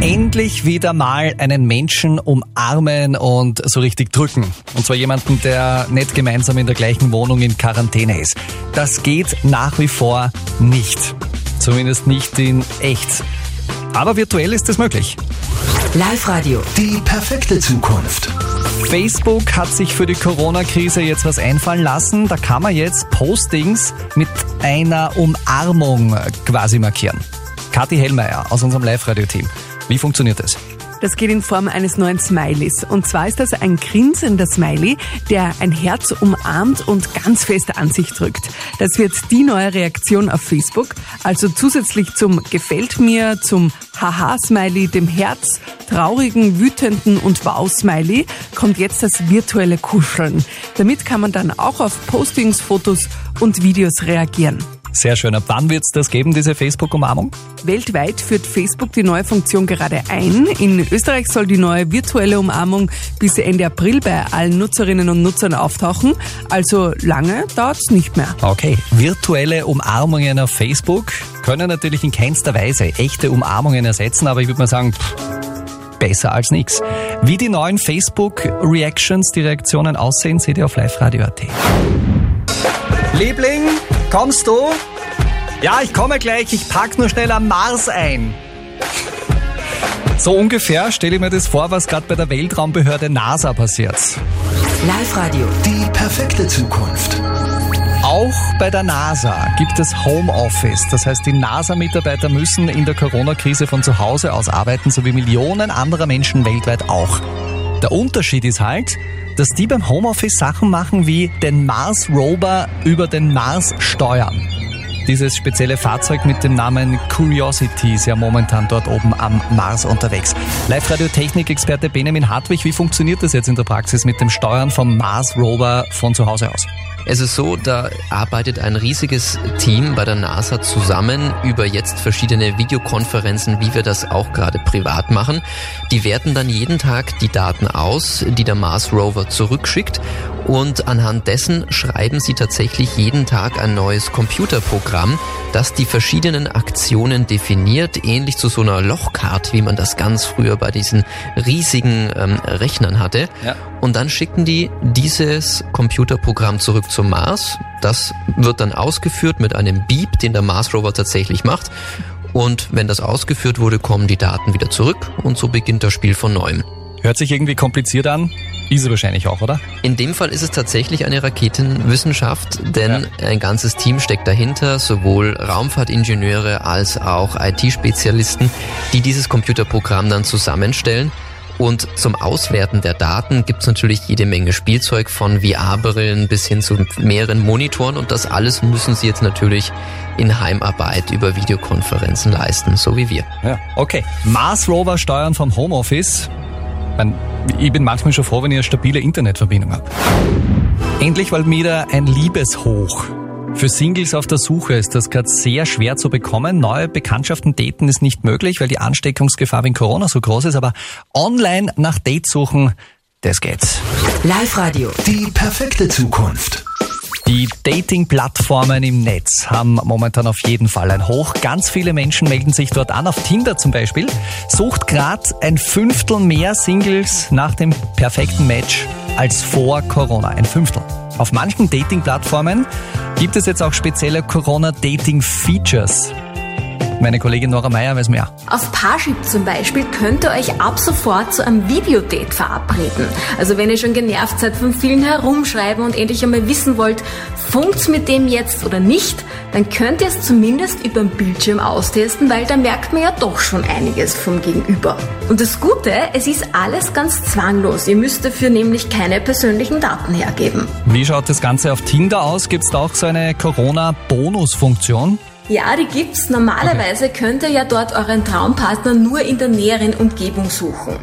Endlich wieder mal einen Menschen umarmen und so richtig drücken. Und zwar jemanden, der nicht gemeinsam in der gleichen Wohnung in Quarantäne ist. Das geht nach wie vor nicht. Zumindest nicht in echt. Aber virtuell ist es möglich. Live Radio. Die perfekte Zukunft. Facebook hat sich für die Corona-Krise jetzt was einfallen lassen. Da kann man jetzt Postings mit einer Umarmung quasi markieren. Kathi Hellmeier aus unserem Live-Radio-Team. Wie funktioniert das? Das geht in Form eines neuen Smileys. Und zwar ist das ein grinsender Smiley, der ein Herz umarmt und ganz fest an sich drückt. Das wird die neue Reaktion auf Facebook. Also zusätzlich zum Gefällt mir, zum Haha-Smiley, dem Herz, traurigen, wütenden und Wow-Smiley kommt jetzt das virtuelle Kuscheln. Damit kann man dann auch auf Postings, Fotos und Videos reagieren. Sehr schön. Ab wann wird es das geben, diese Facebook-Umarmung? Weltweit führt Facebook die neue Funktion gerade ein. In Österreich soll die neue virtuelle Umarmung bis Ende April bei allen Nutzerinnen und Nutzern auftauchen. Also lange dauert es nicht mehr. Okay, virtuelle Umarmungen auf Facebook können natürlich in keinster Weise echte Umarmungen ersetzen, aber ich würde mal sagen, pff, besser als nichts. Wie die neuen Facebook-Reactions, die Reaktionen aussehen, seht ihr auf liveradio.at. Liebling, kommst du? Ja, ich komme gleich. Ich pack nur schnell am Mars ein. So ungefähr stelle ich mir das vor, was gerade bei der Weltraumbehörde NASA passiert. Live Radio. Die perfekte Zukunft. Auch bei der NASA gibt es Homeoffice. Das heißt, die NASA-Mitarbeiter müssen in der Corona-Krise von zu Hause aus arbeiten, so wie Millionen anderer Menschen weltweit auch. Der Unterschied ist halt, dass die beim Homeoffice Sachen machen wie den Mars Rover über den Mars steuern. Dieses spezielle Fahrzeug mit dem Namen Curiosity ist ja momentan dort oben am Mars unterwegs. Live-Radio-Technik-Experte Benjamin Hartwig, wie funktioniert das jetzt in der Praxis mit dem Steuern vom Mars Rover von zu Hause aus? Es ist so, da arbeitet ein riesiges Team bei der NASA zusammen über jetzt verschiedene Videokonferenzen, wie wir das auch gerade privat machen. Die werten dann jeden Tag die Daten aus, die der Mars Rover zurückschickt und anhand dessen schreiben sie tatsächlich jeden Tag ein neues Computerprogramm, das die verschiedenen Aktionen definiert, ähnlich zu so einer Lochkarte, wie man das ganz früher bei diesen riesigen ähm, Rechnern hatte. Ja. Und dann schicken die dieses Computerprogramm zurück zum Mars. Das wird dann ausgeführt mit einem Beep, den der Mars Rover tatsächlich macht. Und wenn das ausgeführt wurde, kommen die Daten wieder zurück und so beginnt das Spiel von neuem. Hört sich irgendwie kompliziert an. Ist wahrscheinlich auch, oder? In dem Fall ist es tatsächlich eine Raketenwissenschaft, denn ein ganzes Team steckt dahinter, sowohl Raumfahrtingenieure als auch IT-Spezialisten, die dieses Computerprogramm dann zusammenstellen. Und zum Auswerten der Daten gibt's natürlich jede Menge Spielzeug von VR-Brillen bis hin zu mehreren Monitoren und das alles müssen sie jetzt natürlich in Heimarbeit über Videokonferenzen leisten, so wie wir. Ja. Okay. Mars Rover steuern vom Homeoffice. Ich bin manchmal schon froh, wenn ich eine stabile Internetverbindung habe. Endlich mal wieder ein Liebeshoch. Für Singles auf der Suche ist das gerade sehr schwer zu bekommen. Neue Bekanntschaften daten ist nicht möglich, weil die Ansteckungsgefahr wegen Corona so groß ist. Aber online nach Dates suchen, das geht's. Live Radio. Die perfekte Zukunft. Die Dating-Plattformen im Netz haben momentan auf jeden Fall ein Hoch. Ganz viele Menschen melden sich dort an. Auf Tinder zum Beispiel sucht gerade ein Fünftel mehr Singles nach dem perfekten Match als vor Corona. Ein Fünftel. Auf manchen Dating-Plattformen gibt es jetzt auch spezielle Corona-Dating-Features. Meine Kollegin Nora Meyer weiß mehr. Auf Parship zum Beispiel könnt ihr euch ab sofort zu einem Videodate verabreden. Also wenn ihr schon genervt seid von vielen Herumschreiben und endlich einmal wissen wollt, funkt's mit dem jetzt oder nicht, dann könnt ihr es zumindest über den Bildschirm austesten, weil da merkt man ja doch schon einiges vom Gegenüber. Und das Gute, es ist alles ganz zwanglos. Ihr müsst dafür nämlich keine persönlichen Daten hergeben. Wie schaut das Ganze auf Tinder aus? Gibt es da auch so eine Corona-Bonus-Funktion? Ja, die gibt's. Normalerweise könnt ihr ja dort euren Traumpartner nur in der näheren Umgebung suchen.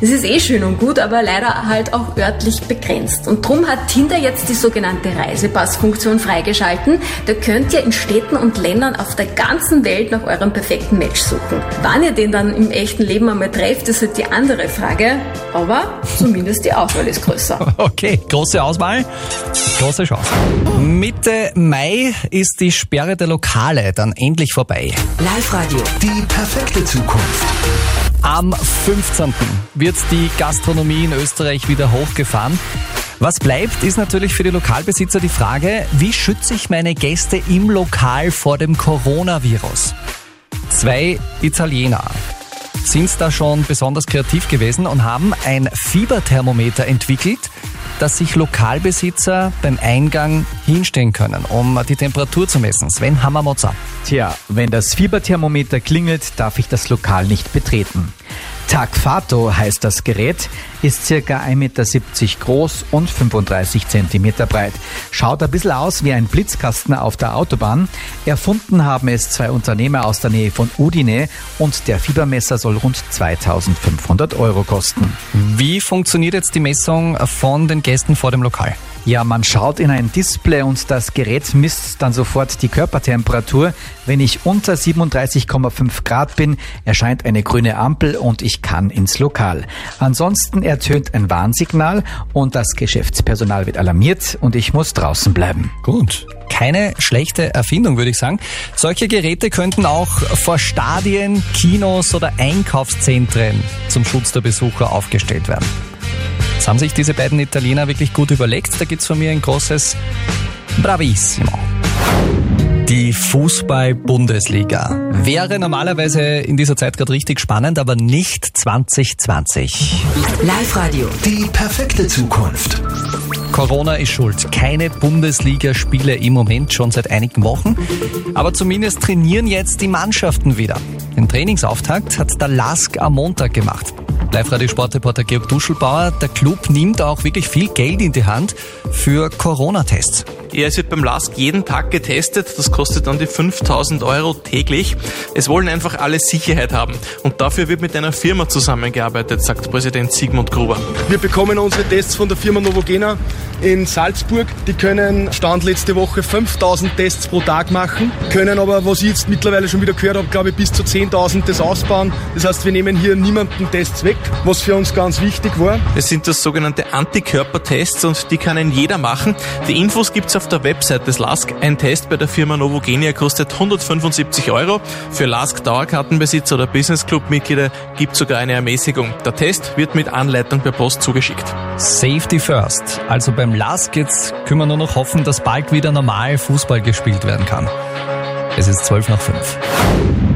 Das ist eh schön und gut, aber leider halt auch örtlich begrenzt. Und drum hat Tinder jetzt die sogenannte Reisepassfunktion freigeschalten. Da könnt ihr in Städten und Ländern auf der ganzen Welt nach eurem perfekten Match suchen. Wann ihr den dann im echten Leben einmal trefft, ist halt die andere Frage. Aber zumindest die Auswahl ist größer. Okay, große Auswahl, große Chance. Mitte Mai ist die Sperre der Lokale dann endlich vorbei. Live Radio. Die perfekte Zukunft. Am 15. wird die Gastronomie in Österreich wieder hochgefahren. Was bleibt, ist natürlich für die Lokalbesitzer die Frage, wie schütze ich meine Gäste im Lokal vor dem Coronavirus? Zwei Italiener sind da schon besonders kreativ gewesen und haben ein Fieberthermometer entwickelt, dass sich Lokalbesitzer beim Eingang hinstellen können, um die Temperatur zu messen. Sven Hammermotzer. Tja, wenn das Fieberthermometer klingelt, darf ich das Lokal nicht betreten. Tagfato heißt das Gerät, ist circa 1,70 Meter groß und 35 Zentimeter breit. Schaut ein bisschen aus wie ein Blitzkasten auf der Autobahn. Erfunden haben es zwei Unternehmer aus der Nähe von Udine und der Fiebermesser soll rund 2500 Euro kosten. Wie funktioniert jetzt die Messung von den Gästen vor dem Lokal? Ja, man schaut in ein Display und das Gerät misst dann sofort die Körpertemperatur. Wenn ich unter 37,5 Grad bin, erscheint eine grüne Ampel und ich kann ins Lokal. Ansonsten ertönt ein Warnsignal und das Geschäftspersonal wird alarmiert und ich muss draußen bleiben. Gut. Keine schlechte Erfindung, würde ich sagen. Solche Geräte könnten auch vor Stadien, Kinos oder Einkaufszentren zum Schutz der Besucher aufgestellt werden. Das haben sich diese beiden Italiener wirklich gut überlegt. Da gibt's von mir ein großes Bravissimo. Die Fußball-Bundesliga wäre normalerweise in dieser Zeit gerade richtig spannend, aber nicht 2020. Live-Radio. Die perfekte Zukunft. Corona ist schuld. Keine Bundesligaspiele im Moment, schon seit einigen Wochen. Aber zumindest trainieren jetzt die Mannschaften wieder. Den Trainingsauftakt hat der Lask am Montag gemacht. Live-Radio-Sportreporter Georg Duschelbauer, der Club nimmt auch wirklich viel Geld in die Hand für Corona-Tests. Es wird beim LASK jeden Tag getestet. Das kostet dann die 5000 Euro täglich. Es wollen einfach alle Sicherheit haben. Und dafür wird mit einer Firma zusammengearbeitet, sagt Präsident Sigmund Gruber. Wir bekommen unsere Tests von der Firma Novogena in Salzburg. Die können Stand letzte Woche 5000 Tests pro Tag machen, können aber, was ich jetzt mittlerweile schon wieder gehört habe, glaube ich, bis zu 10.000 das ausbauen. Das heißt, wir nehmen hier niemanden Tests weg, was für uns ganz wichtig war. Es sind das sogenannte Antikörpertests und die kann jeder machen. Die Infos gibt's auf der Website des LASK. Ein Test bei der Firma Novogenia kostet 175 Euro. Für LASK Dauerkartenbesitzer oder Business Club Mitglieder gibt sogar eine Ermäßigung. Der Test wird mit Anleitung per Post zugeschickt. Safety first. Also beim LASK jetzt können wir nur noch hoffen, dass bald wieder normal Fußball gespielt werden kann. Es ist 12 nach 5.